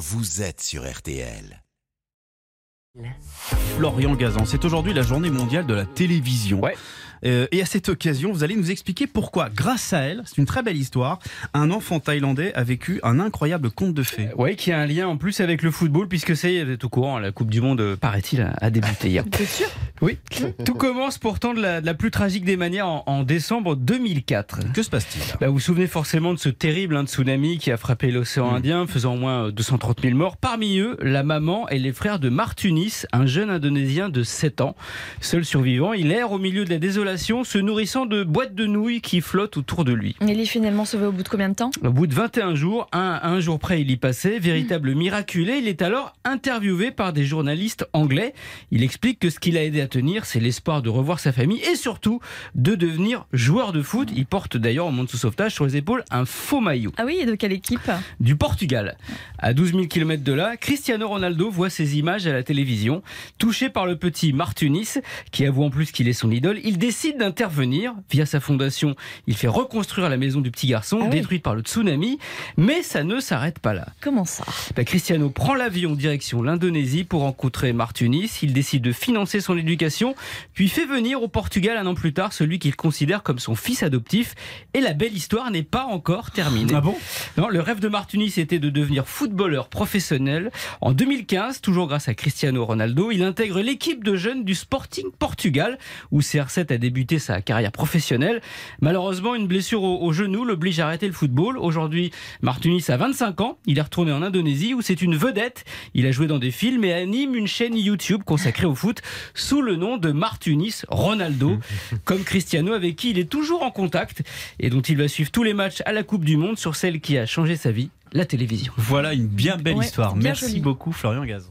vous êtes sur RTL. Florian Gazan, c'est aujourd'hui la journée mondiale de la télévision. Ouais. Euh, et à cette occasion, vous allez nous expliquer pourquoi, grâce à elle, c'est une très belle histoire, un enfant thaïlandais a vécu un incroyable conte de fées. Oui, qui a un lien en plus avec le football, puisque c'est, vous êtes au courant, la Coupe du Monde, euh, paraît-il, a- débuté hier. Sûr? Oui, tout commence pourtant de la, de la plus tragique des manières en, en décembre 2004. Que se passe-t-il? Bah, vous vous souvenez forcément de ce terrible hein, tsunami qui a frappé l'océan Indien, faisant au moins euh, 230 000 morts. Parmi eux, la maman et les frères de Martunis, un jeune Indonésien de 7 ans. Seul survivant, il erre au milieu de la désolation, se nourrissant de boîtes de nouilles qui flottent autour de lui. Il est finalement sauvé au bout de combien de temps? Au bout de 21 jours, un, un jour près, il y passait, véritable miraculé. Il est alors interviewé par des journalistes anglais. Il explique que ce qui l'a aidé à tenir, c'est l'espoir de revoir sa famille et surtout de devenir joueur de foot. Il porte d'ailleurs au monde sous sauvetage sur les épaules un faux maillot Ah oui, et de quelle équipe du Portugal. À 12 000 km de là, Cristiano Ronaldo voit ces images à la télévision. Touché par le petit Martunis, qui avoue en plus qu'il est son idole, il décide d'intervenir. Via sa fondation, il fait reconstruire la maison du petit garçon, Ah oui. détruite par le tsunami. Mais ça ne s'arrête pas là. Comment ça Ben, Cristiano prend l'avion direction l'Indonésie pour rencontrer Martunis. Il décide de financer son éducation, puis fait venir au Portugal un an plus tard celui qu'il considère comme son fils adoptif. Et la belle histoire n'est pas encore terminée. Ah bon? Non, le rêve de Martunis était de devenir footballeur professionnel. En 2015, toujours grâce à Cristiano Ronaldo, il intègre l'équipe de jeunes du Sporting Portugal, où CR7 a débuté sa carrière professionnelle. Malheureusement, une blessure au, au genou l'oblige à arrêter le football. Aujourd'hui, Martunis a 25 ans. Il est retourné en Indonésie, où c'est une vedette. Il a joué dans des films et anime une chaîne YouTube consacrée au foot sous le nom de Martunis Ronaldo, comme Cristiano avec qui il est toujours en contact et dont il va suivre tous les matchs à la Coupe du Monde sur celle qui a changé sa vie, la télévision. Voilà une bien belle Ouais, histoire. bien Merci beaucoup Florian Gazan.